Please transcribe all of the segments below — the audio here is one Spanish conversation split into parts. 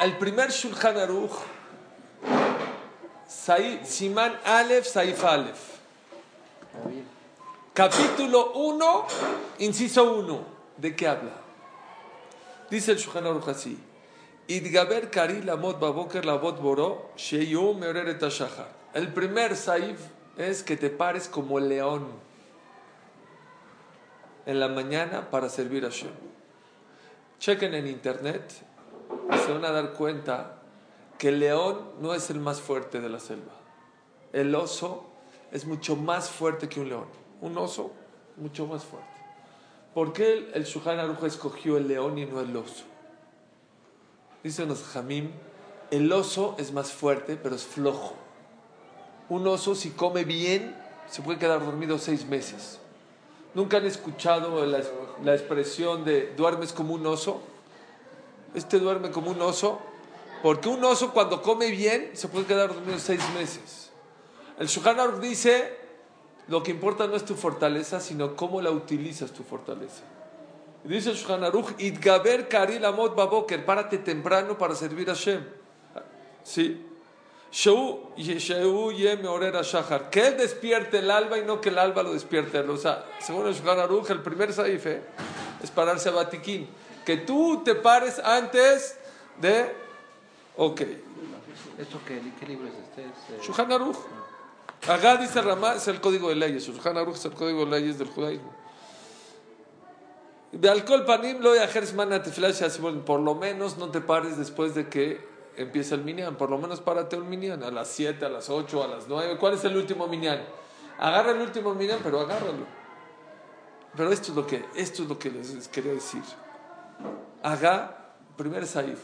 El primer Shulchan Aruch, Simán Aleph, Saif Aleph. Capítulo 1, inciso 1. ¿De qué habla? Dice el Shulchan Aruch así. Idgaber Kari Lamot Baboker Lavot Boro, Sheyu Meorer et Hashachar. El primer Saif es que te pares como león en la mañana para servir a Shem. Chequen en internet y se van a dar cuenta que el león no es el más fuerte de la selva. El oso es mucho más fuerte que un león. Un oso mucho más fuerte. ¿Por qué el, el Shulchan Aruch escogió el león y no el oso? Dicen los Jamim, el oso es más fuerte, pero es flojo. Un oso, si come bien, se puede quedar dormido seis meses. ¿Nunca han escuchado la, la expresión de duermes como un oso? Este duerme como un oso, porque un oso cuando come bien se puede quedar dormido seis meses. El Shulchan dice, lo que importa no es tu fortaleza, sino cómo la utilizas tu fortaleza. Dice el Shulchan Aruch, Idgaber Karil Amot Baboker, párate temprano para servir a Shem. Sí. Que él despierte el alba y no que el alba lo despierte. O sea, según el Shulchan Aruch, el primer saif eh, es pararse a Batiquín. Que tú te pares antes de... Ok. ¿Esto qué, qué libro es este? Es, eh, Shulchan Aruch. Acá dice Ramá, es el código de leyes. Shulchan Aruch es el código de leyes del judaísmo. De alcohol panim lo. Por lo menos no te pares después de que empiece el minyan. Por lo menos párate un minyan a las 7, a las 8, a las 9. ¿Cuál es el último minyan? Agarra el último minyan, pero agárralo. Pero esto es lo que, esto es lo que les quería decir. Haga, primer saif.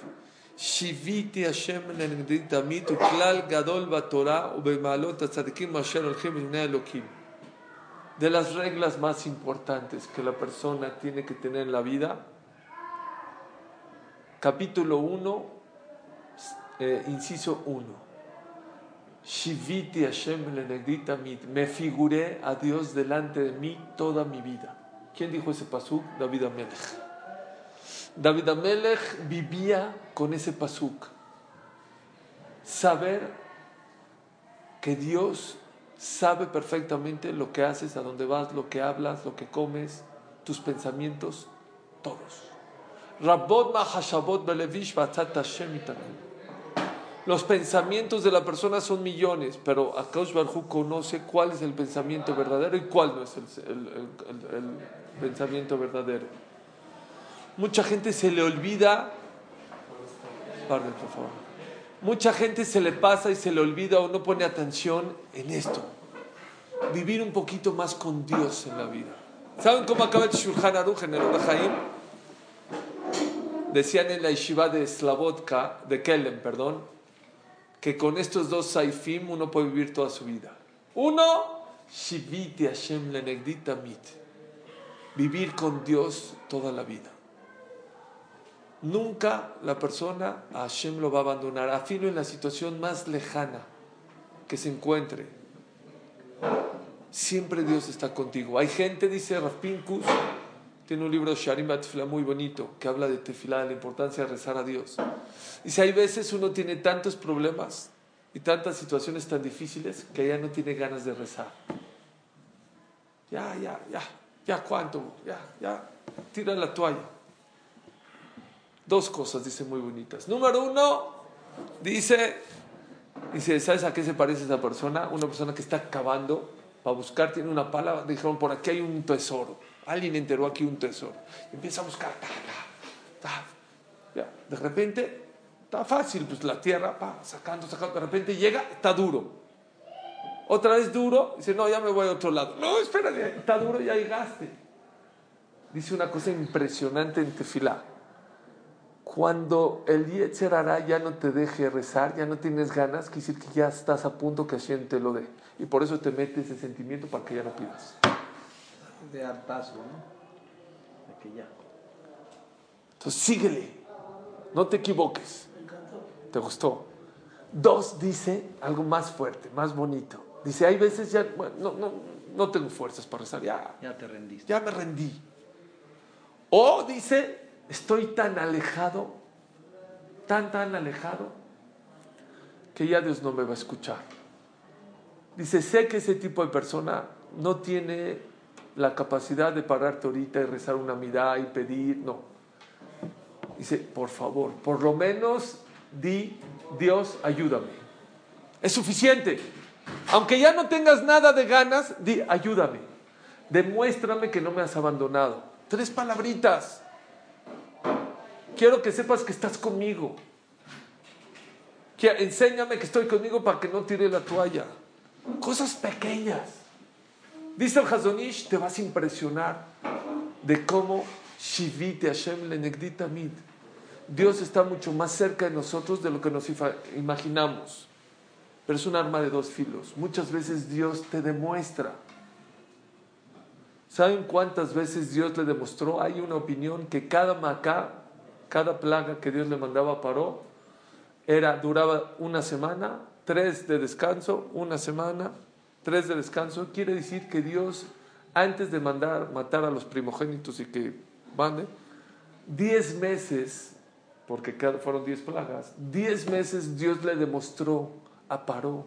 שיוויתי השם לנגדי תמיד הוא כלל גדול בתורה ובמעלות הצדיקים אשר הולכים לפני אלוקים. De las reglas más importantes que la persona tiene que tener en la vida, capítulo 1, eh, inciso 1. Shiviti Hashem lenegdi tamid. Me figuré a Dios delante de mí toda mi vida. ¿Quién dijo ese pasuk? David Amelech. David Amelech vivía con ese pasuk. Saber que Dios sabe perfectamente lo que haces, a dónde vas, lo que hablas, lo que comes, tus pensamientos, todos. Rabbot mahashabot belevish batzat Hashem. Los pensamientos de la persona son millones, pero Akash Barhu conoce cuál es el pensamiento verdadero y cuál no es el, pensamiento verdadero. Mucha gente se le olvida, perdón, por favor. Mucha gente se le pasa y se le olvida o no pone atención en esto. Vivir un poquito más con Dios en la vida. ¿Saben cómo acaba el Shulchan Aruch en el? Decían en la yeshiva de Slavotka, de Kellen, perdón, que con estos dos saifim uno puede vivir toda su vida. Uno, Shiviti Hashem lenegdi tamid. Vivir con Dios toda la vida. Nunca la persona a Hashem lo va a abandonar, afino en la situación más lejana que se encuentre. Siempre Dios está contigo. Hay gente, dice Rafpinkus, tiene un libro Sharim Batfila muy bonito que habla de tefilá, de la importancia de rezar a Dios. Dice, hay veces uno tiene tantos problemas y tantas situaciones tan difíciles que ya no tiene ganas de rezar. Ya, ya, ya, ya, ¿cuánto? Ya, ya, tira la toalla. Dos cosas, dice, muy bonitas. Número uno, dice, dice, ¿sabes a qué se parece esa persona? Una persona que está cavando para buscar, tiene una pala, dijeron, por aquí hay un tesoro. Alguien enteró aquí un tesoro. Empieza a buscar, ta, ta. Ya, de repente, está fácil, pues la tierra, pa, sacando, sacando, de repente llega, está duro. Otra vez duro, dice, no, ya me voy a otro lado. No, espérate, está duro, ya llegaste. Dice una cosa impresionante en Tefilá. Cuando el Yetzer hará ya no te deje rezar, ya no tienes ganas, quiere decir que ya estás a punto que Hashem te lo dé. Y por eso te mete ese sentimiento para que ya no pidas. De hartazgo, ¿no? De que ya. Entonces síguele, no te equivoques. ¿Te gustó? Dos, dice algo más fuerte, más bonito. Dice, hay veces ya, bueno, no, no, no tengo fuerzas para rezar, ya, Ya te rendiste. ya me rendí. O dice, estoy tan alejado, tan, tan alejado, que ya Dios no me va a escuchar. Dice, sé que ese tipo de persona no tiene la capacidad de pararte ahorita y rezar una mirada y pedir, no. Dice, por favor, por lo menos di, Dios, ayúdame. Es suficiente. Aunque ya no tengas nada de ganas, di, ayúdame. Demuéstrame que no me has abandonado. Tres palabritas. Quiero que sepas que estás conmigo. Que- enséñame que estoy conmigo para que no tire la toalla. Cosas pequeñas. Dice el Hazonish, te vas a impresionar de cómo Shivite Hashem. Dios está mucho más cerca de nosotros de lo que nos imaginamos. Pero es un arma de dos filos. Muchas veces Dios te demuestra. ¿Saben cuántas veces Dios le demostró? Hay una opinión que cada macá, cada plaga que Dios le mandaba a Paró, era, duraba una semana, tres de descanso, una semana, tres de descanso. Quiere decir que Dios, antes de mandar matar a los primogénitos y que mande, diez meses, porque fueron diez plagas, diez meses Dios le demostró a Paró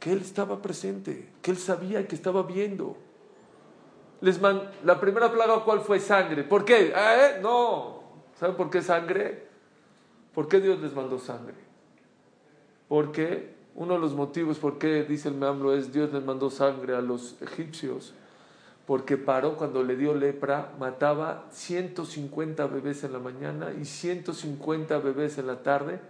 que él estaba presente, que él sabía que estaba viendo. Les man- la primera plaga, ¿cuál fue? Sangre. ¿Por qué? ¿eh? No. ¿Saben por qué sangre? ¿Por qué Dios les mandó sangre? Porque uno de los motivos por qué, dice el Meambro, es Dios les mandó sangre a los egipcios. Porque paró cuando le dio lepra, mataba 150 bebés en la mañana y 150 bebés en la tarde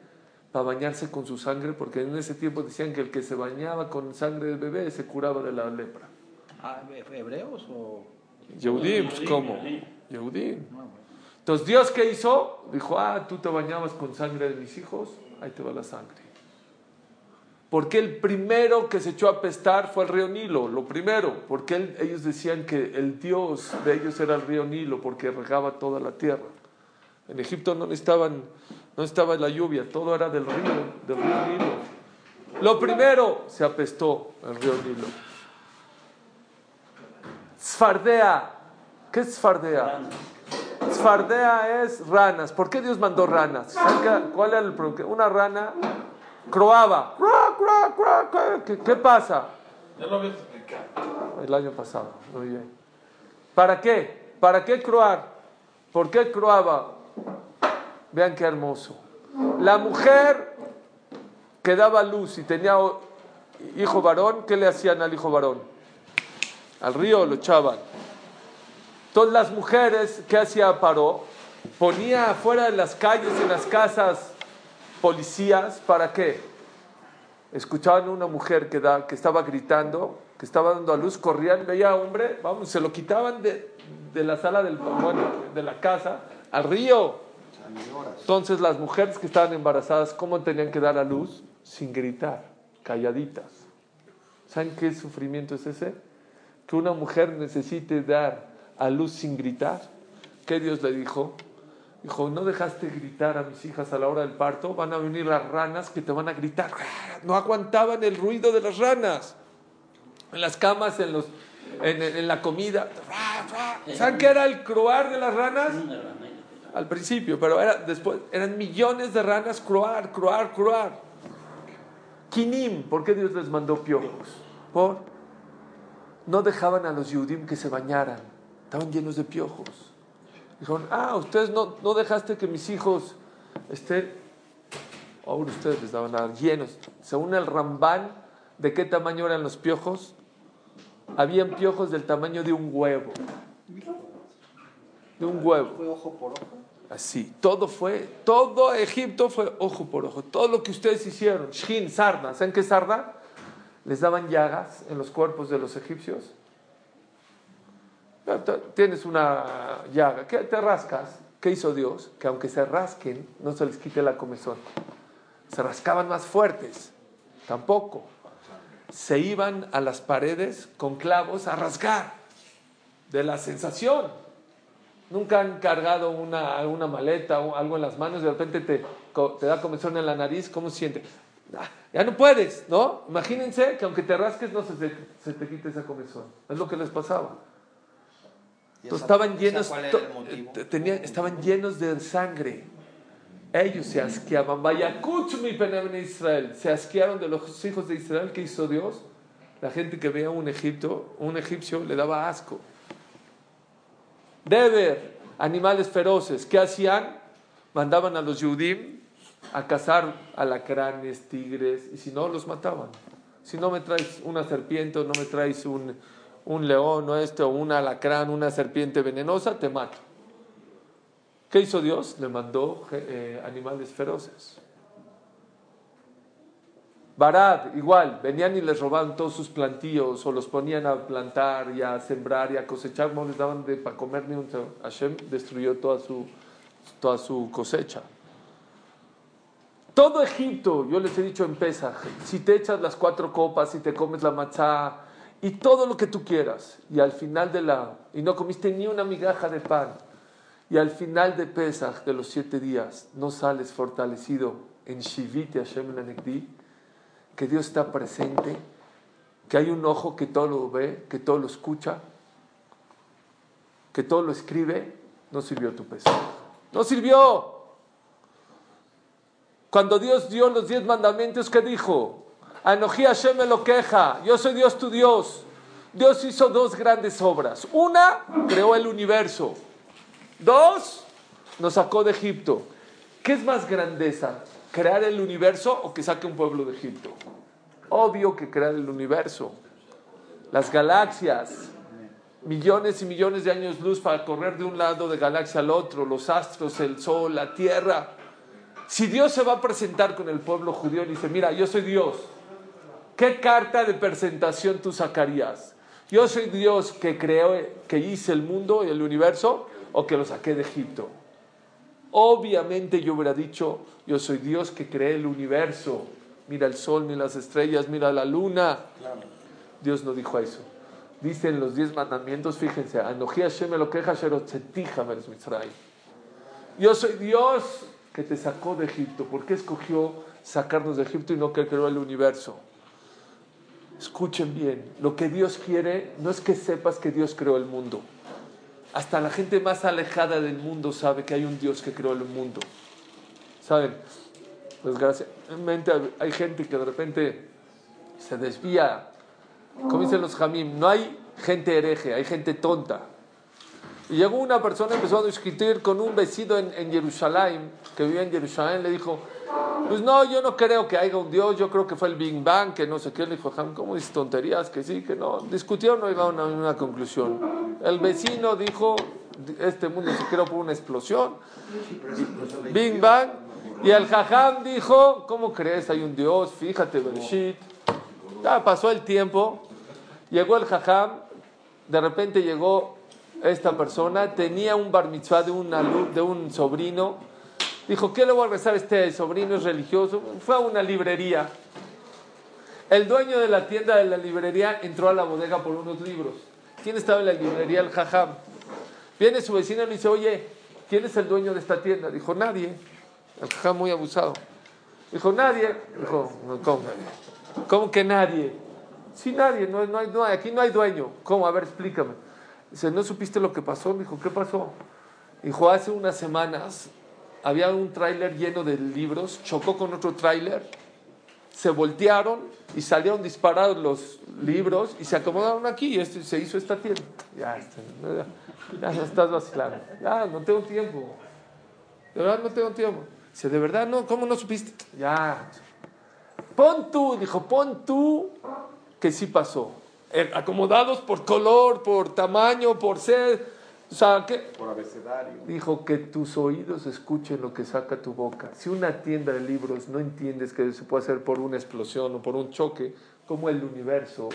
para bañarse con su sangre, porque en ese tiempo decían que el que se bañaba con sangre del bebé se curaba de la lepra. Ah, ¿Hebreos o.? Yehudim, pues, ¿cómo? Yehudim. Bueno. Entonces, ¿Dios qué hizo? Dijo, ah, tú te bañabas con sangre de mis hijos, ahí te va la sangre. Porque el primero que se echó a pestar fue el río Nilo, lo primero, porque ellos decían que el Dios de ellos era el río Nilo, porque regaba toda la tierra. En Egipto no no estaba la lluvia, todo era del río, del río Nilo. Lo primero se apestó el río Nilo. Sfardea, ¿qué es Sfardea? Sfardea es ranas. ¿Por qué Dios mandó ranas? ¿Saben qué- ¿Cuál era el problema? Una rana croaba. ¿Qué, qué pasa? Ya lo habías explicado. El año pasado. Muy bien. ¿Para qué? ¿Para qué croar? ¿Por qué croaba? Vean qué hermoso. La mujer que daba luz y tenía hijo varón, ¿qué le hacían al hijo varón? Al río lo echaban. Entonces las mujeres, ¿qué hacía Paró? Ponía afuera de las calles, en las casas, policías, ¿para qué? Escuchaban una mujer que, da, que estaba gritando, que estaba dando a luz, corrían, veía a hombre, vamos, se lo quitaban de, de la sala del, bueno, de la casa al río. Entonces las mujeres que estaban embarazadas, ¿cómo tenían que dar a luz? Sin gritar, calladitas. ¿Saben qué sufrimiento es ese? Que una mujer necesite dar a luz sin gritar. ¿Qué Dios le dijo? Dijo, no dejaste gritar a mis hijas a la hora del parto, van a venir las ranas que te van a gritar. No aguantaban el ruido de las ranas. En las camas, en, los, en, en la comida. ¿Saben qué era el croar de las ranas? Al principio, pero era, después eran millones de ranas croar, croar, croar. Kinim, ¿por qué Dios les mandó piojos? Por no dejaban a los Yudim que se bañaran, estaban llenos de piojos. Dijeron, ah, ustedes no, no dejaste que mis hijos estén, ahora ustedes les daban a llenos. Según el Rambán, ¿de qué tamaño eran los piojos? Habían piojos del tamaño de un huevo. De un huevo. ¿Fue ojo por ojo? Así, todo fue, todo Egipto fue ojo por ojo. Todo lo que ustedes hicieron, Shin, Sarda, ¿saben qué es Sarda? Les daban llagas en los cuerpos de los egipcios. Tienes una llaga, ¿qué te rascas? ¿Qué ¿Qué hizo Dios? Que aunque se rasquen, no se les quite la comezón. Se rascaban más fuertes. Tampoco. Se iban a las paredes con clavos a rasgar de la sensación. Nunca han cargado una, una maleta o algo en las manos de repente te, te da comezón en la nariz. ¿Cómo se siente? Ah, ya no puedes, ¿no? Imagínense que aunque te rasques no se te, se te quite esa comezón. Es lo que les pasaba. Estaban llenos, estaban llenos de sangre. Ellos se asqueaban. Vaya, mi Israel. Se asquearon de los hijos de Israel que hizo Dios. La gente que veía un Egipto, un egipcio, le daba asco. Deber, animales feroces. ¿Qué hacían? Mandaban a los Yudim a cazar alacranes, tigres, y si no, los mataban. Si no me traes una serpiente o no me traes un, un león o este o un alacrán, una serpiente venenosa, te mato. ¿Qué hizo Dios? Le mandó eh, animales feroces. Barad, igual, venían y les robaban todos sus plantíos o los ponían a plantar y a sembrar y a cosechar, no les daban de para comer ni un... Hashem destruyó toda su, toda su cosecha. Todo Egipto, yo les he dicho en Pesaj, si te echas las cuatro copas, y te comes la matzá y todo lo que tú quieras, y al final de la, y no comiste ni una migaja de pan, y al final de Pesaj, de los siete días, no sales fortalecido en Shivit y Hashem Lanekdi, que Dios está presente, que hay un ojo que todo lo ve, que todo lo escucha, que todo lo escribe, no sirvió tu Pesaj. No sirvió. Cuando Dios dio los diez mandamientos, ¿qué dijo? Anoji Hashem me lo queja, yo soy Dios tu Dios. Dios hizo dos grandes obras. Una, creó el universo. Dos, nos sacó de Egipto. ¿Qué es más grandeza? ¿Crear el universo o que saque un pueblo de Egipto? Obvio que crear el universo. Las galaxias, millones y millones de años luz para correr de un lado de galaxia al otro, los astros, el sol, la tierra. Si Dios se va a presentar con el pueblo judío y dice, mira, yo soy Dios, ¿qué carta de presentación tú sacarías? Yo soy Dios que creó, que hice el mundo y el universo o que lo saqué de Egipto. Obviamente yo hubiera dicho, yo soy Dios que creé el universo. Mira el sol, mira las estrellas, mira la luna. Dios no dijo eso. Dicen los diez mandamientos, fíjense, yo soy Dios que te sacó de Egipto. ¿Por qué escogió sacarnos de Egipto y no que creó el universo? Escuchen bien, lo que Dios quiere no es que sepas que Dios creó el mundo. Hasta la gente más alejada del mundo sabe que hay un Dios que creó el mundo. ¿Saben? Desgraciadamente hay gente que de repente se desvía. Como dicen los jamim, no hay gente hereje, hay gente tonta. Y llegó una persona, empezó a discutir con un vecino en, en Jerusalén, que vivía en Jerusalén, le dijo, pues no, yo no creo que haya un Dios, yo creo que fue el Big Bang, que no sé qué. Le dijo, ¿cómo dices tonterías? Que sí, que no. Discutieron, no llegaron a una conclusión. El vecino dijo, este mundo se creó por una explosión, Big Bang. Y el Jajam dijo, ¿cómo crees? Hay un Dios, fíjate, Bereshit. Ya pasó el tiempo, llegó el Jajam, de repente llegó esta persona tenía un bar mitzvah de, de un sobrino. Dijo, ¿qué le voy a rezar a este sobrino? Es religioso. Fue a una librería. El dueño de la tienda de la librería entró a la bodega por unos libros. ¿Quién estaba en la librería? El jajam. Viene su vecino y le dice, oye, ¿quién es el dueño de esta tienda? Dijo, nadie. El jajam muy abusado. Dijo, nadie. Dijo, ¿cómo? ¿Cómo que nadie? Sí, nadie. No, no, hay, no, aquí no hay dueño. ¿Cómo? A ver, explícame. Dice, ¿no supiste lo que pasó? Dijo, ¿qué pasó? Dijo, hace unas semanas había un tráiler lleno de libros, chocó con otro tráiler, se voltearon y salieron disparados los libros y se acomodaron aquí y esto, se hizo esta tienda. Ya, ya, no estás vacilando. Ya, no tengo tiempo. De verdad no tengo tiempo. Dice, ¿de verdad no? ¿Cómo no supiste? Ya. Pon tú, dijo, pon tú que sí pasó. Eh, acomodados por color, por tamaño, por sed. O sea, ¿qué? Por abecedario. Dijo que tus oídos escuchen lo que saca tu boca. Si una tienda de libros no entiendes que se puede hacer por una explosión o por un choque, como el universo,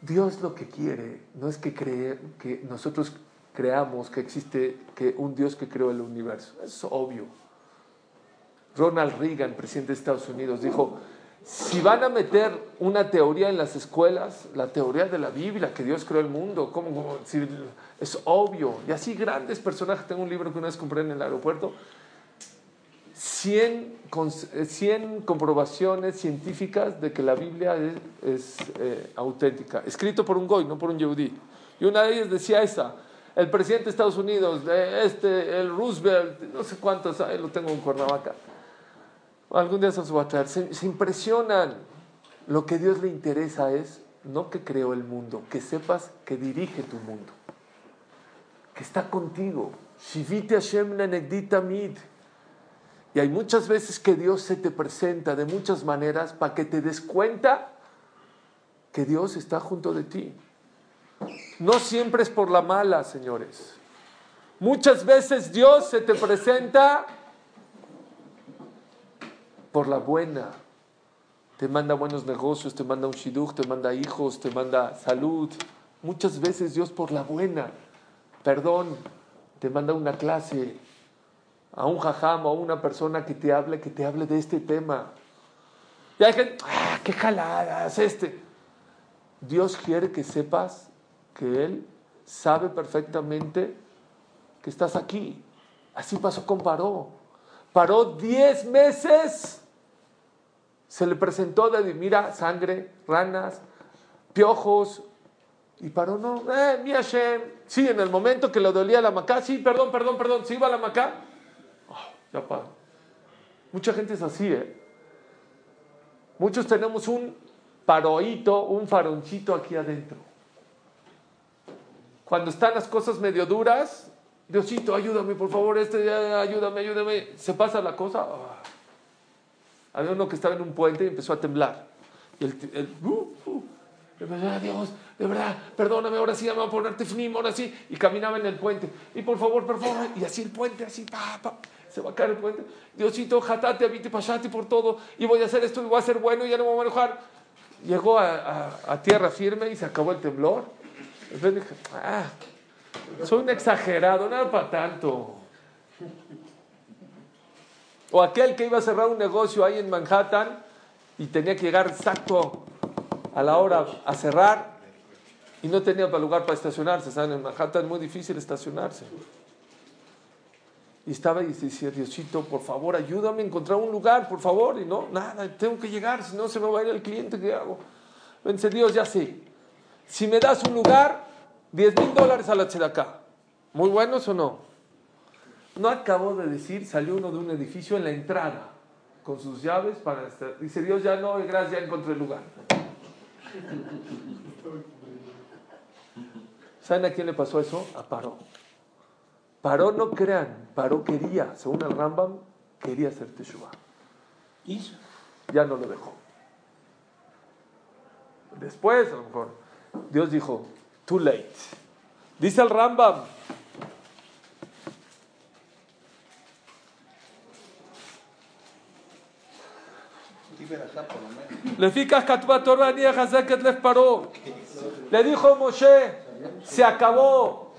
Dios lo que quiere no es que, cree, que nosotros creamos que existe que un Dios que creó el universo. Es obvio. Ronald Reagan, presidente de Estados Unidos, dijo, si van a meter una teoría en las escuelas, la teoría de la Biblia, que Dios creó el mundo, ¿cómo, es obvio. Y así grandes personajes, tengo un libro que una vez compré en el aeropuerto, 100, 100 comprobaciones científicas de que la Biblia es, eh, auténtica, escrito por un goy, no por un yehudí. Y una de ellas decía esa, el presidente de Estados Unidos, este, el Roosevelt, no sé cuántos, ahí lo tengo en Cuernavaca. Algún día se los a traer. Se, impresionan. Lo que Dios le interesa es no que creó el mundo, que sepas que dirige tu mundo, que está contigo. Y hay muchas veces que Dios se te presenta de muchas maneras para que te des cuenta que Dios está junto de ti. No siempre es por la mala, señores. Muchas veces Dios se te presenta por la buena. Te manda buenos negocios, te manda un shidduch, te manda hijos, te manda salud. Muchas veces Dios por la buena. Perdón, te manda una clase a un jajam o a una persona que te hable, que te hable de este tema. Y hay gente, ¡ah, qué jaladas este! Dios quiere que sepas que Él sabe perfectamente que estás aquí. Así pasó con Paró. Paró 10 meses. Se le presentó de, mira, sangre, ranas, piojos. Y Paró no, eh, mi Hashem. Sí, en el momento que le dolía la macá, sí, perdón, perdón, perdón, ¿sí iba la macá? Oh, ya para. Mucha gente es así, ¿eh? Muchos tenemos un paroíto, un faroncito aquí adentro. Cuando están las cosas medio duras, Diosito, ayúdame, por favor, este, ayúdame, ayúdame. Se pasa la cosa. Ah. Había uno que estaba en un puente y empezó a temblar. Y el, el uh, uh, Dios, de verdad, perdóname, ahora sí, me voy a poner tefnim, ahora sí. Y caminaba en el puente. Y por favor, por favor, y así el puente, así, pa, pa, se va a caer el puente. Diosito, jatate, habite, pasate por todo. Y voy a hacer esto y voy a ser bueno y ya no me voy a enojar. Llegó a, a tierra firme y se acabó el temblor. Entonces dije, ah, soy un exagerado, nada para tanto. O aquel que iba a cerrar un negocio ahí en Manhattan y tenía que llegar exacto a la hora a cerrar y no tenía lugar para estacionarse. ¿Saben? En Manhattan es muy difícil estacionarse. Y estaba y decía, Diosito, por favor, ayúdame a encontrar un lugar, por favor. Y no, nada, tengo que llegar, si no se me va a ir el cliente, ¿qué hago? Vence Dios, ya sé. Si me das un lugar, 10 mil dólares a la acá. ¿Muy buenos o no? No acabo de decir, salió uno de un edificio en la entrada, con sus llaves para estar. Dice Dios, ya no, gracias, ya encontré el lugar. ¿Saben a quién le pasó eso? A Paró. Paró, no crean, Paró quería, según el Rambam, quería hacer Teshuvah. ¿Y? Ya no lo dejó. Después, a lo mejor, Dios dijo, too late. Dice el Rambam, le Le dijo Moshe, se acabó.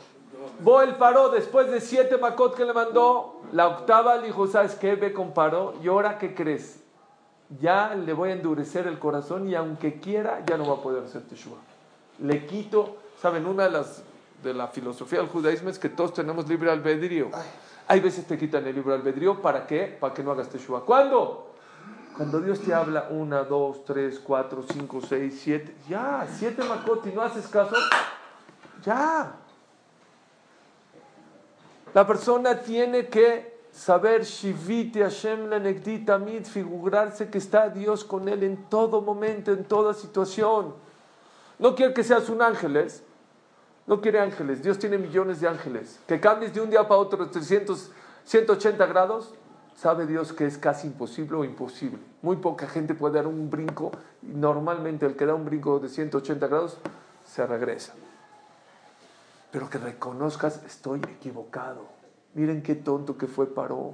Bo el paró después de siete macot que le mandó. La octava le dijo, ¿sabes qué? Ve con paró. ¿Y ahora qué crees? Ya le voy a endurecer el corazón y aunque quiera, ya no va a poder hacer teshuva. Le quito, ¿saben? Una de las de la filosofía del judaísmo es que todos tenemos libre albedrío. Hay veces te quitan el libre albedrío, ¿para qué? Para que no hagas teshuva. ¿Cuándo? Cuando Dios te habla una, dos, tres, cuatro, cinco, seis, siete, ya, siete macot y no haces caso, ya. La persona tiene que saber Shiviti Hashem Tamid, figurarse que está Dios con él en todo momento, en toda situación. No quiere que seas un ángeles, no quiere ángeles, Dios tiene millones de ángeles. Que cambies de un día para otro 300, 180 grados, sabe Dios que es casi imposible o imposible. Muy poca gente puede dar un brinco y normalmente el que da un brinco de 180 grados se regresa. Pero que reconozcas, estoy equivocado. Miren qué tonto que fue Paró.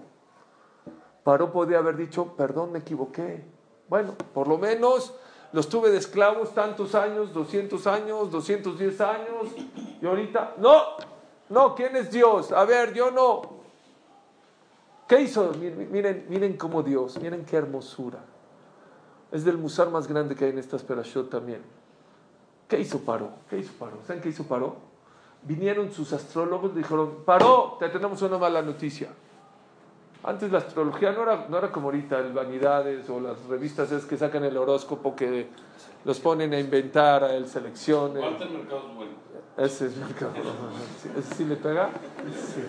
Paró podía haber dicho, perdón, me equivoqué. Bueno, por lo menos los tuve de esclavos tantos años, 200 años, 210 años, y ahorita, no, No, ¿quién es Dios? A ver, yo no. ¿Qué hizo? Miren, miren cómo Dios, miren qué hermosura. Es del musar más grande que hay en esta perashot también. ¿Qué hizo Paró? ¿Qué hizo Paró? ¿Saben qué hizo Paró? Vinieron sus astrólogos y dijeron, Paró, te tenemos una mala noticia. Antes la astrología no era, no era como ahorita, el Vanidades o las revistas es que sacan el horóscopo que los ponen a inventar, a el selección. ¿Cuánto el mercado es bueno? Ese es mercado. ¿Ese sí le pega? Sí.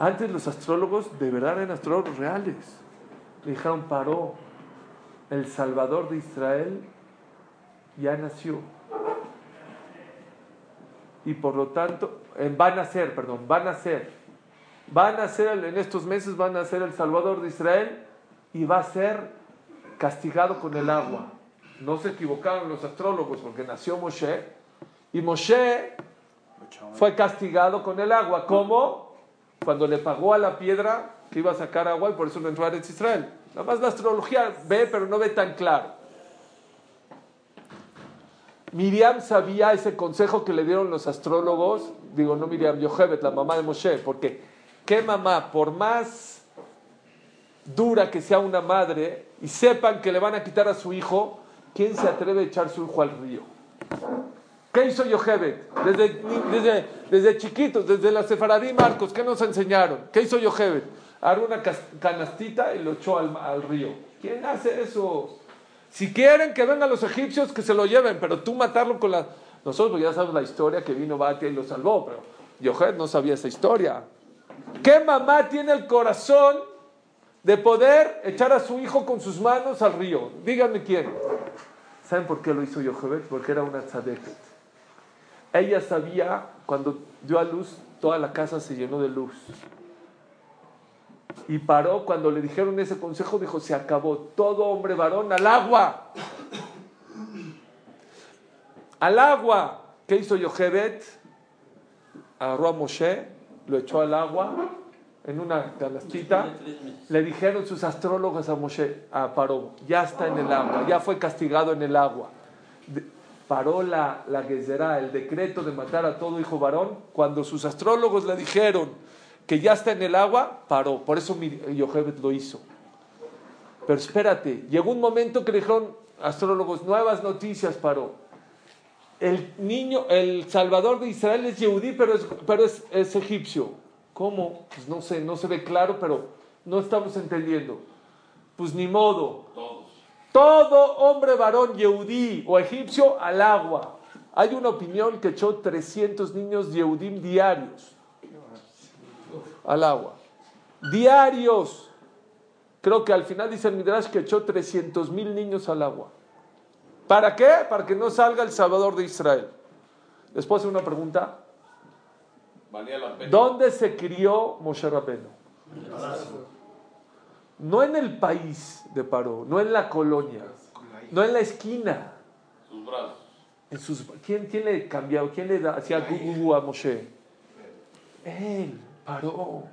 Antes los astrólogos de verdad eran astrólogos reales. Le dijeron, paró, el Salvador de Israel ya nació. Y por lo tanto, van a ser, perdón, van a ser van a ser, en estos meses van a ser el Salvador de Israel y va a ser castigado con el agua. No se equivocaron los astrólogos porque nació Moshe y Moshe fue castigado con el agua. ¿Cómo? Cuando le pagó a la piedra que iba a sacar agua y por eso no entró a Israel. Nada más la astrología ve, pero no ve tan claro. Miriam sabía ese consejo que le dieron los astrólogos, digo no Miriam, Yochebet, la mamá de Moshe, porque ¿Qué mamá, por más dura que sea una madre y sepan que le van a quitar a su hijo, ¿quién se atreve a echar su hijo al río? ¿Qué hizo Yochebet? Desde, desde, desde chiquitos, desde la Sefaradí Marcos, ¿qué nos enseñaron? ¿Qué hizo Yochebet? Agarró una canastita y lo echó al, al río. ¿Quién hace eso? Si quieren que vengan los egipcios, que se lo lleven, pero tú matarlo con la... Nosotros ya sabemos la historia que vino Batia y lo salvó, pero Yochebet no sabía esa historia. ¿Qué mamá tiene el corazón de poder echar a su hijo con sus manos al río? Díganme quién. ¿Saben por qué lo hizo Yochebet? Porque era una tzadeket. Ella sabía, cuando dio a luz, toda la casa se llenó de luz. Y paró cuando le dijeron ese consejo, dijo, se acabó todo hombre varón al agua. Al agua. ¿Qué hizo Yochebet? Agarró a Moshe lo echó al agua en una canastita. Le dijeron sus astrólogos a Moshe, a Paró, ya está en el agua, ya fue castigado en el agua. Paró la, la el decreto de matar a todo hijo varón. Cuando sus astrólogos le dijeron que ya está en el agua, paró. Por eso Yochebet lo hizo. Pero espérate, llegó un momento que dijeron astrólogos, nuevas noticias, paró el niño, el salvador de Israel es Yehudí, pero es, pero es, egipcio. ¿Cómo? Pues no sé, no se ve claro, pero no estamos entendiendo. Pues ni modo. Todo hombre varón Yehudí o egipcio al agua. Hay una opinión que echó 300 niños Yehudim diarios al agua. Diarios. Creo que al final dice el Midrash que echó 300 mil niños al agua. ¿Para qué? Para que no salga el Salvador de Israel. Después una pregunta. ¿Dónde se crió Moshe Rabbeinu? No en el país de Paró, no en la colonia, no en la esquina. Sus brazos. En sus, ¿quién, ¿Quién le cambió? ¿Quién le hacía gugu a Moshe? Él, Paró.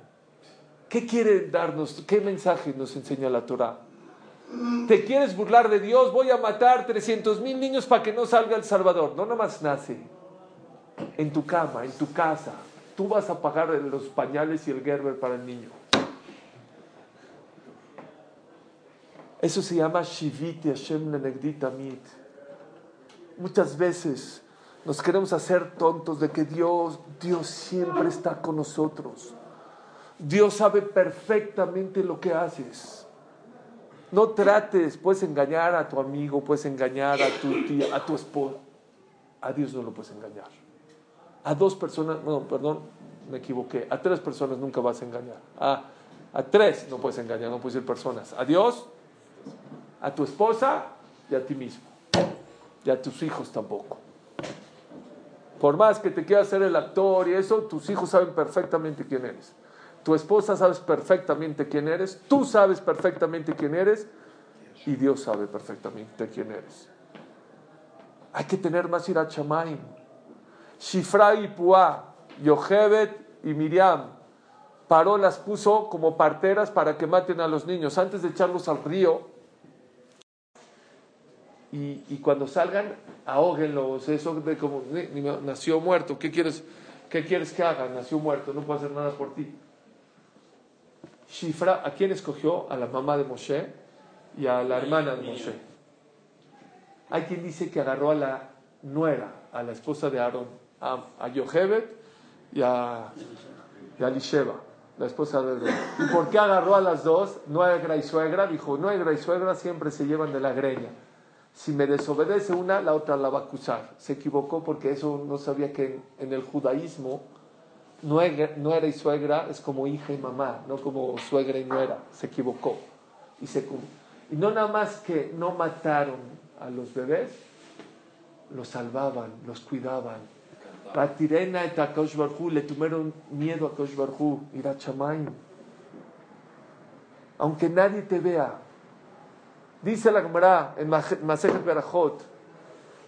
¿Qué quiere darnos? ¿Qué mensaje nos enseña la Torah? ¿Te quieres burlar de Dios? Voy a matar 300 mil niños para que no salga el Salvador. No nomás nace. En tu cama, en tu casa. Tú vas a pagar los pañales y el Gerber para el niño. Eso se llama Shivit Hashem Mit. Muchas veces nos queremos hacer tontos de que Dios, Dios siempre está con nosotros. Dios sabe perfectamente lo que haces. No trates, puedes engañar a tu amigo, puedes engañar a tu tía, a tu esposa. A Dios no lo puedes engañar. A dos personas, no, perdón, me equivoqué. A tres personas nunca vas a engañar. A, a tres no puedes engañar, no puedes decir personas. A Dios, a tu esposa y a ti mismo. Y a tus hijos tampoco. Por más que te quieras ser el actor y eso, tus hijos saben perfectamente quién eres. Tu esposa sabes perfectamente quién eres, tú sabes perfectamente quién eres y Dios sabe perfectamente quién eres. Hay que tener más ira chamaim. Shifra y Puá, Yochebet y Miriam. Paró, las puso como parteras para que maten a los niños. Antes de echarlos al río, y, cuando salgan, ahóguenlos. Eso de como nació muerto. ¿Qué quieres, ¿Qué quieres que haga? Nació muerto, no puedo hacer nada por ti. Shifra, ¿a quién escogió? A la mamá de Moshe y a la hermana de Moshe. Hay quien dice que agarró a la nuera, a la esposa de Aarón, a, a y a, y la esposa de Aarón. ¿Y por qué agarró a las dos, nuegra y suegra? Dijo, nuegra y suegra siempre se llevan de la greña. Si me desobedece una, la otra la va a acusar. Se equivocó porque eso no sabía que en, el judaísmo nuera, y suegra es como hija y mamá, no como suegra y nuera. Se equivocó. Y, se, y no nada más que no mataron a los bebés, los salvaban, los cuidaban. Patirena et le tuvieron miedo a Kosh Barhu, Aunque nadie te vea, Dice la Gemara en Masejet Berajot,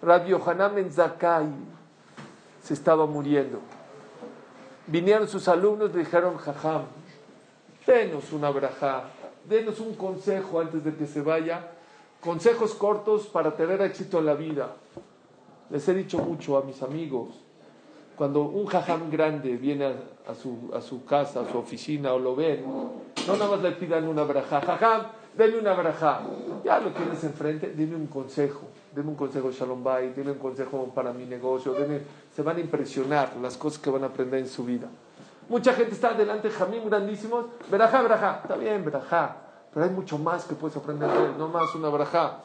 Rabbi Yohanan Ben Zakai se estaba muriendo. Vinieron sus alumnos y le dijeron, Jajam, denos una braja, denos un consejo antes de que se vaya, consejos cortos para tener éxito en la vida. Les he dicho mucho a mis amigos, cuando un jajam grande viene a, su, a su casa, a su oficina o lo ven, no nada más le pidan una braja, jajam, denle una braja. Ya lo tienes enfrente, dime un consejo. Dime un consejo Shalom Bay, dime un consejo para mi negocio. se van a impresionar las cosas que van a aprender en su vida. Mucha gente está delante, jamín grandísimos. Braja, braja. Está bien, braja. Pero hay mucho más que puedes aprender de él, no más una braja.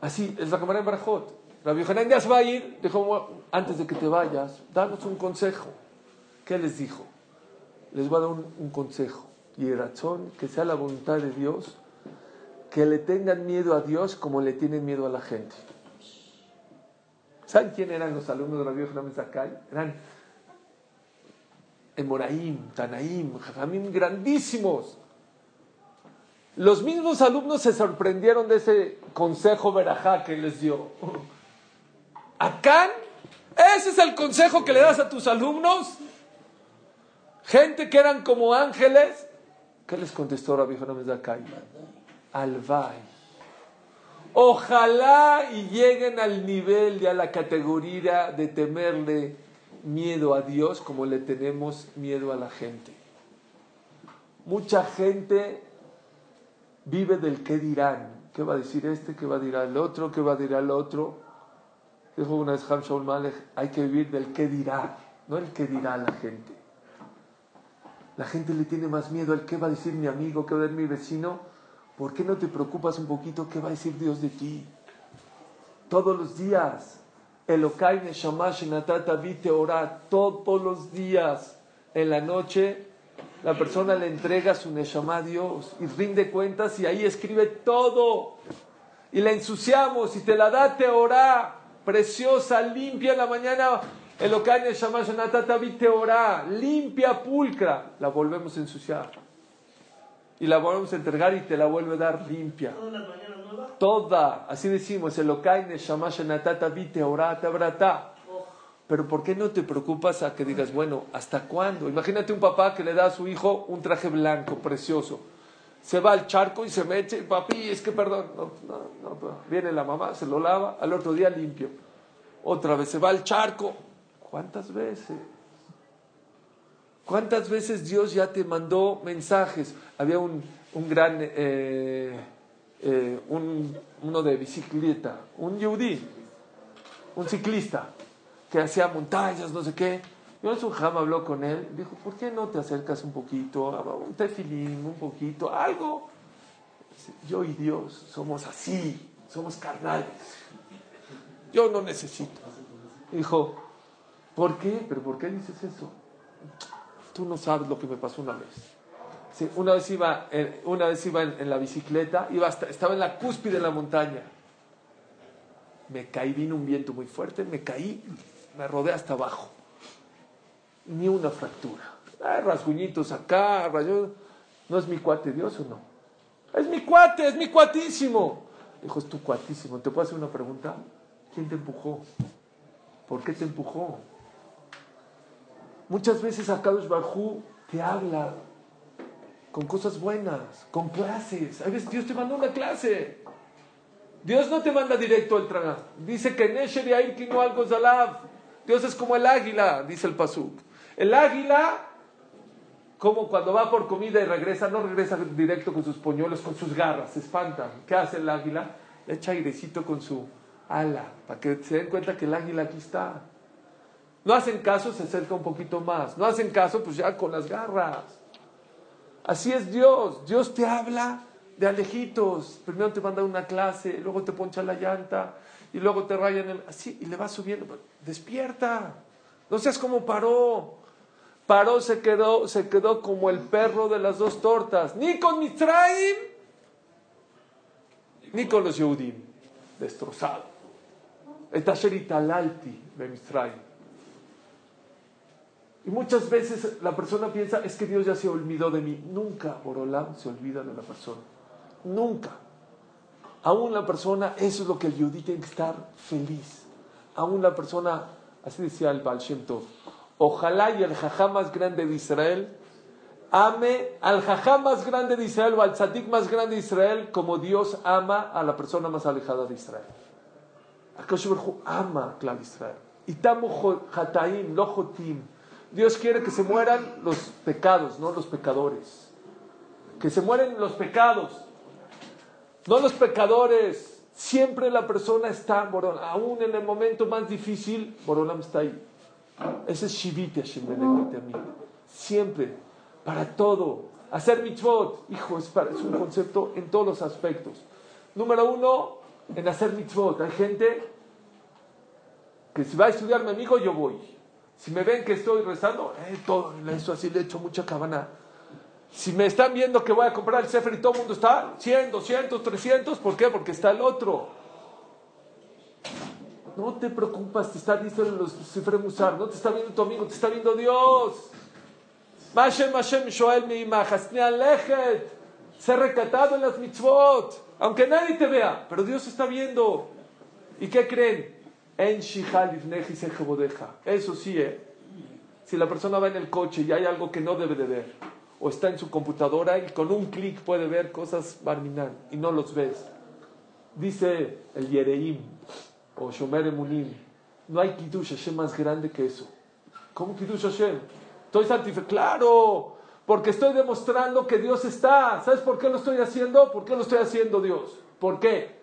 Así es la cámara en Barajot. Rabbi Hanan ya va a ir. Dijo, antes de que te vayas, danos un consejo. ¿Qué les dijo? Les voy a dar un consejo y razón, que sea la voluntad de Dios, que le tengan miedo a Dios como le tienen miedo a la gente. ¿Saben quién eran los alumnos de la vieja Zakai? Eran Emoraim, Tanaim, Jamim, grandísimos. Los mismos alumnos se sorprendieron de ese consejo verajá que les dio. Acá, ese es el consejo que le das a tus alumnos. Gente que eran como ángeles, ¿Qué les contestó Rabbi Al Alvay. Ojalá y lleguen al nivel y a la categoría de temerle miedo a Dios como le tenemos miedo a la gente. Mucha gente vive del qué dirán. ¿Qué va a decir este? ¿Qué va a decir el otro? ¿Qué va a decir el otro? Dijo una vez Ham Malek, hay que vivir del qué dirá, no el qué dirá la gente. La gente le tiene más miedo al qué va a decir mi amigo, qué va a decir mi vecino. ¿Por qué no te preocupas un poquito qué va a decir Dios de ti? Todos los días. Elokai Neshamash Natata Vite Ora. Todos los días. En la noche, la persona le entrega su Neshama a Dios y rinde cuentas y ahí escribe todo. Y la ensuciamos y te la da Teorá. Preciosa, limpia en la mañana el ora, limpia, pulcra, la volvemos a ensuciar. Y la volvemos a entregar y te la vuelve a dar limpia. Toda, así decimos, el Pero ¿por qué no te preocupas a que digas, bueno, ¿hasta cuándo? Imagínate un papá que le da a su hijo un traje blanco, precioso. Se va al charco y se mete, papi, es que perdón, no, no, no, viene la mamá, se lo lava, al otro día limpio. Otra vez se va al charco, ¿Cuántas veces? ¿Cuántas veces Dios ya te mandó mensajes? Había un, gran, eh, eh, uno de bicicleta, un yudí, un ciclista, que hacía montañas, no sé qué. Y un jam habló con él, dijo, ¿por qué no te acercas un poquito, un tefilín, un poquito, algo? Yo y Dios somos así, somos carnales. Yo no necesito. Dijo, ¿Por qué? ¿Pero por qué dices eso? Tú no sabes lo que me pasó una vez. una vez iba, en, una vez iba en, la bicicleta, iba estaba en la cúspide de la montaña. Me caí, vino un viento muy fuerte, me caí, me rodé hasta abajo. Ni una fractura. Hay rasguñitos acá, rayos. ¿No es mi cuate Dios o no? Es mi cuate, es mi cuatísimo. Dijo, es tu cuatísimo. ¿Te puedo hacer una pregunta? ¿Quién te empujó? ¿Por qué te empujó? Muchas veces Akadosh Barhu te habla con cosas buenas, con clases. A veces Dios te manda una clase. Dios no te manda directo al traga. Dice que Nesher y no algo zalav. Dios es como el águila, dice el Pasuk. El águila, como cuando va por comida y regresa, no regresa directo con sus poñuelos, con sus garras, se espanta. ¿Qué hace el águila? Le echa airecito con su ala, para que se den cuenta que el águila aquí está. No hacen caso, se acerca un poquito más. No hacen caso, pues ya con las garras. Así es Dios. Dios te habla de alejitos. Primero te manda una clase, luego te poncha la llanta y luego te rayan el... Así, y le va subiendo. Despierta. No seas como paró. Paró, se quedó, se quedó como el perro de las dos tortas. Ni con Mitzrayim, ni con los Yehudim. Destrozado. Etasherital'alti de Mitzrayim. Y muchas veces la persona piensa, es que Dios ya se olvidó de mí. Nunca Borolam se olvida de la persona. Nunca. Aún la persona, eso es lo que el Yudí tiene que estar feliz. Aún la persona, así decía el Baal Shem Tov, ojalá y el jajá más grande de Israel ame al jajá más grande de Israel o al tzadik más grande de Israel como Dios ama a la persona más alejada de Israel. Akash ama a Israel. Y tamo hataim, lojotim. Dios quiere que se mueran los pecados, no los pecadores. Que se mueren los pecados, no los pecadores. Siempre la persona está, aún en el momento más difícil, Borolam está ahí. Ese es Shivite Hashem a mí. Siempre, para todo. Hacer mitzvot, hijo, es, es un concepto en todos los aspectos. Número uno, en hacer mitzvot. Hay gente que si va a estudiar mi amigo, yo voy. Si me ven que estoy rezando, eh, todo eso así le echo mucha cabana. Si me están viendo que voy a comprar el Sefer y todo el mundo está 100, 200, 300, ¿por qué? Porque está el otro. No te preocupas, te está diciendo los Sefer Musar, no te está viendo tu amigo, te está viendo Dios. Mashem, Mashem, Shoel, mi Lechet. Ser recatado en las mitzvot, aunque nadie te vea, pero Dios está viendo. ¿Y qué creen? En Eso sí, ¿eh? Si la persona va en el coche y hay algo que no debe de ver, o está en su computadora y con un clic puede ver cosas barminan y no los ves. Dice el Yereim o Shomer Emunim, no hay Kiddush Hashem más grande que eso. ¿Cómo Kiddush Hashem? Estoy santificado. Claro, porque estoy demostrando que Dios está. ¿Sabes por qué lo estoy haciendo? ¿Por qué lo estoy haciendo Dios? ¿Por qué?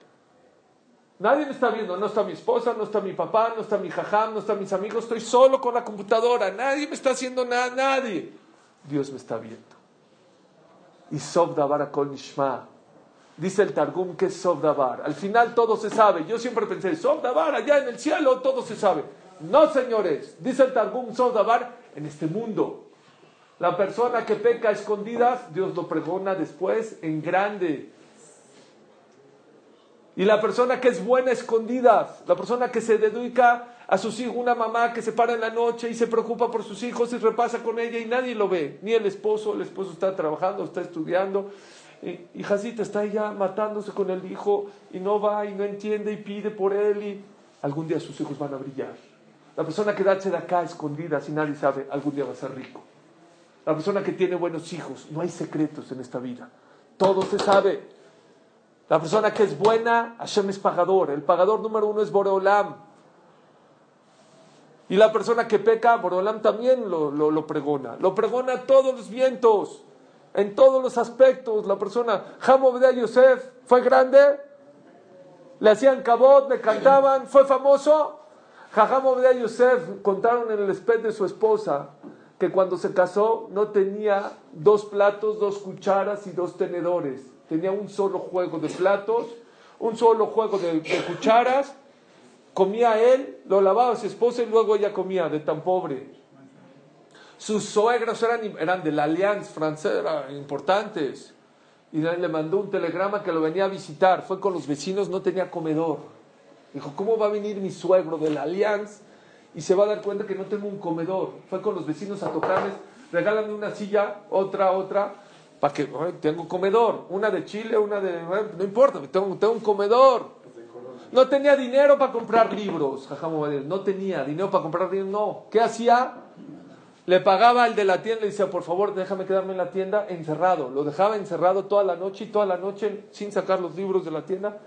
Nadie me está viendo, no está mi esposa, no está mi papá, no está mi jajam, no están mis amigos, estoy solo con la computadora, nadie me está haciendo nada, nadie. Dios me está viendo. Y Sobdabar Kol Nishma. Dice el Targum que es Sobdabar. Al final todo se sabe. Yo siempre pensé, Sobdabar, allá en el cielo todo se sabe. No, señores. Dice el Targum Sobdabar, en este mundo. La persona que peca a escondidas, Dios lo pregona después en grande. Y la persona que es buena escondida, la persona que se dedica a sus hijos, una mamá que se para en la noche y se preocupa por sus hijos y repasa con ella y nadie lo ve, ni el esposo, el esposo está trabajando, está estudiando, y Jacita está ya matándose con el hijo y no va y no entiende y pide por él y algún día sus hijos van a brillar. La persona que da de acá escondida, si nadie sabe, algún día va a ser rico. La persona que tiene buenos hijos, no hay secretos en esta vida. Todo se sabe. La persona que es buena, Hashem es pagador. El pagador número uno es Boreolam. Y la persona que peca, Boreolam también lo, lo, pregona. Lo pregona a todos los vientos, en todos los aspectos. La persona, de Yosef, fue grande, le hacían cabot, le cantaban, fue famoso. de Yosef contaron en el esped de su esposa que cuando se casó no tenía dos platos, dos cucharas y dos tenedores tenía un solo juego de platos, un solo juego de, cucharas, comía él, lo lavaba su esposa y luego ella comía, de tan pobre. Sus suegros eran, eran de la Allianz francesa, importantes. Y le mandó un telegrama que lo venía a visitar. Fue con los vecinos, no tenía comedor. Dijo, ¿cómo va a venir mi suegro de la Allianz? Y se va a dar cuenta que no tengo un comedor. Fue con los vecinos a tocarles, regálame una silla, otra, otra para que tengo comedor, una de Chile, una de no importa, tengo, tengo un comedor. No tenía dinero para comprar libros, no tenía dinero para comprar libros, no. ¿Qué hacía? Le pagaba al de la tienda y decía, por favor, déjame quedarme en la tienda encerrado. Lo dejaba encerrado toda la noche y toda la noche sin sacar los libros de la tienda.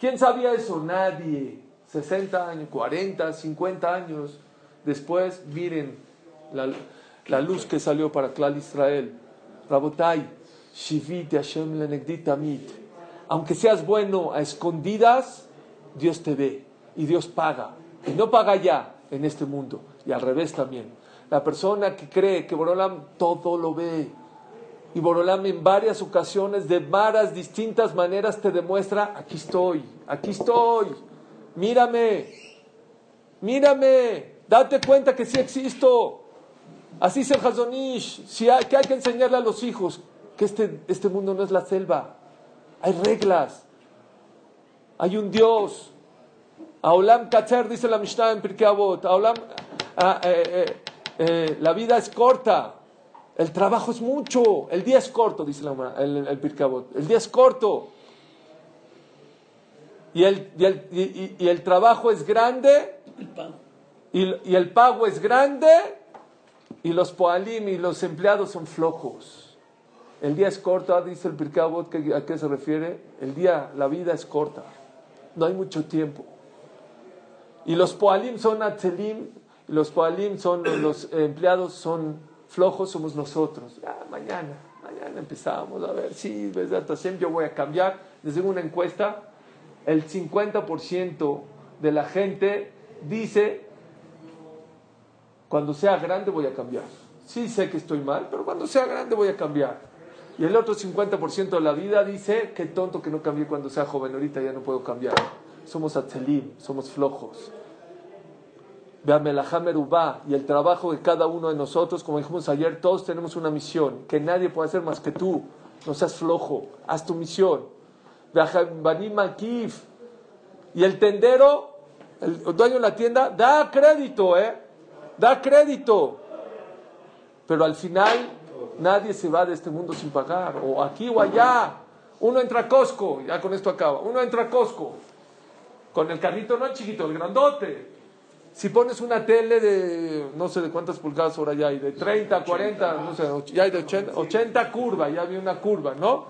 ¿Quién sabía eso? Nadie. 60 años, 40, 50 años después, miren la, la luz que salió para Clal Israel. Rabotai, Shivit Hashem Lenegdit Amit. Aunque seas bueno a escondidas, Dios te ve y Dios paga. Y no paga ya en este mundo. Y al revés también. La persona que cree que Borolam todo lo ve. Y Borolam en varias ocasiones, de varias distintas maneras, te demuestra, aquí estoy, aquí estoy, mírame, mírame, date cuenta que sí existo. Así es el Hazonish, si hay, que hay que enseñarle a los hijos que este, este mundo no es la selva, hay reglas, hay un Dios. Aulam Katzer dice la Mishnah en Pirkei Avot, Aulam, ah, eh, eh, eh, la vida es corta, el trabajo es mucho, el día es corto, dice la, el, el Pirkei Avot, el día es corto. Y el, y el, y- y el trabajo es grande, y el pago es grande, y los poalim y los empleados son flojos. El día es corto, dice el ¿qué- ¿a qué se refiere? El día, la vida es corta, no hay mucho tiempo. Y los poalim son atzelim, los poalim son, los empleados son flojos, somos nosotros. Ah, mañana, mañana empezamos a ver, sí, yo voy a cambiar. Les una encuesta, el 50% de la gente dice, cuando sea grande voy a cambiar. Sí sé que estoy mal, pero cuando sea grande voy a cambiar. Y el otro 50% de la vida dice, qué tonto que no cambié cuando sea joven, ahorita ya no puedo cambiar. Somos atzelim, somos flojos. Vean, Merubá y el trabajo de cada uno de nosotros, como dijimos ayer, todos tenemos una misión que nadie puede hacer más que tú. No seas flojo, haz tu misión. Y el tendero, el dueño de la tienda, da crédito, ¿eh? Da crédito. Pero al final nadie se va de este mundo sin pagar, o aquí o allá. Uno entra a Costco, ya con esto acaba. Uno entra a Costco, con el carrito no el chiquito, el grandote. Si pones una tele de no sé de cuántas pulgadas ahora ya hay, de 30, 40, no sé, ya hay de 80, 80 curva, ya había una curva, ¿no?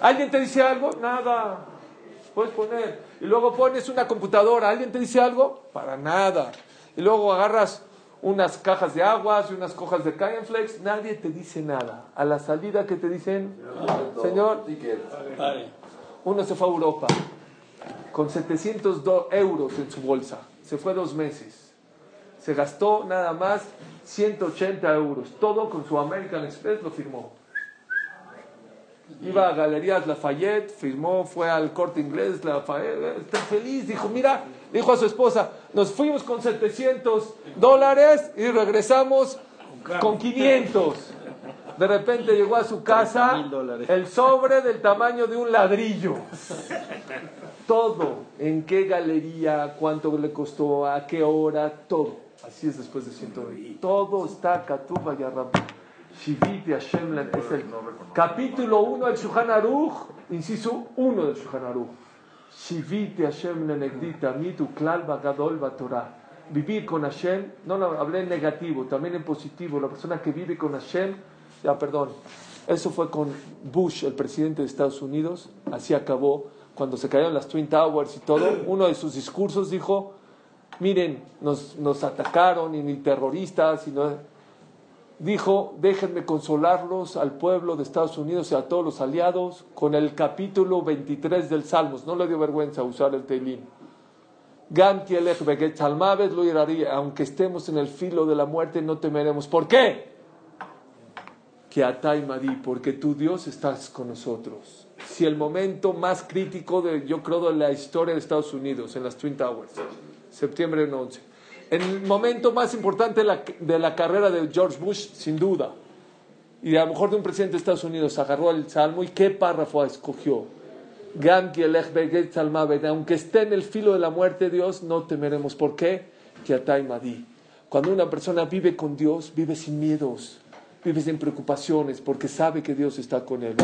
¿Alguien te dice algo? Nada. Puedes poner. Y luego pones una computadora, ¿alguien te dice algo? Para nada. Y luego agarras unas cajas de aguas y unas cojas de Flex, nadie te dice nada. A la salida que te dicen, señor, uno se fue a Europa con 700 do- euros en su bolsa. Se fue dos meses. Se gastó nada más 180 euros. Todo con su American Express lo firmó. Iba a Galerías Lafayette, firmó, fue al corte inglés, Lafayette, está feliz. Dijo, mira, dijo a su esposa, nos fuimos con 700 dólares y regresamos con 500. De repente llegó a su casa 30,000 dólares. el sobre del tamaño de un ladrillo. Todo, en qué galería, cuánto le costó, a qué hora, todo. Así es después de 120. Todo está Katuba y Arab. Shiviti Hashem es el capítulo 1 del Shulchan Aruch, inciso 1 del Shulchan Aruch. Shiviti Hashem Lenegdita mitu klal bagadol Torah. Vivir con Hashem, no, no, hablé en negativo, también en positivo. La persona que vive con Hashem, ya perdón, eso fue con Bush, el presidente de Estados Unidos, así acabó. Cuando se cayeron las Twin Towers y todo, uno de sus discursos dijo, miren, nos, nos atacaron y ni terroristas, y no, dijo, déjenme consolarlos al pueblo de Estados Unidos y a todos los aliados con el capítulo 23 del Salmos. No le dio vergüenza usar el Teilim. Aunque estemos en el filo de la muerte, no temeremos. ¿Por qué? Que madi, porque tu Dios estás con nosotros. Si el momento más crítico de, yo creo, de la historia de Estados Unidos, en las Twin Towers, septiembre del 11, en el momento más importante de la, de la carrera de George Bush, sin duda, y a lo mejor de un presidente de Estados Unidos, agarró el salmo y qué párrafo escogió. Aunque esté en el filo de la muerte, Dios, no temeremos. ¿Por qué? Cuando una persona vive con Dios, vive sin miedos, vive sin preocupaciones, porque sabe que Dios está con él.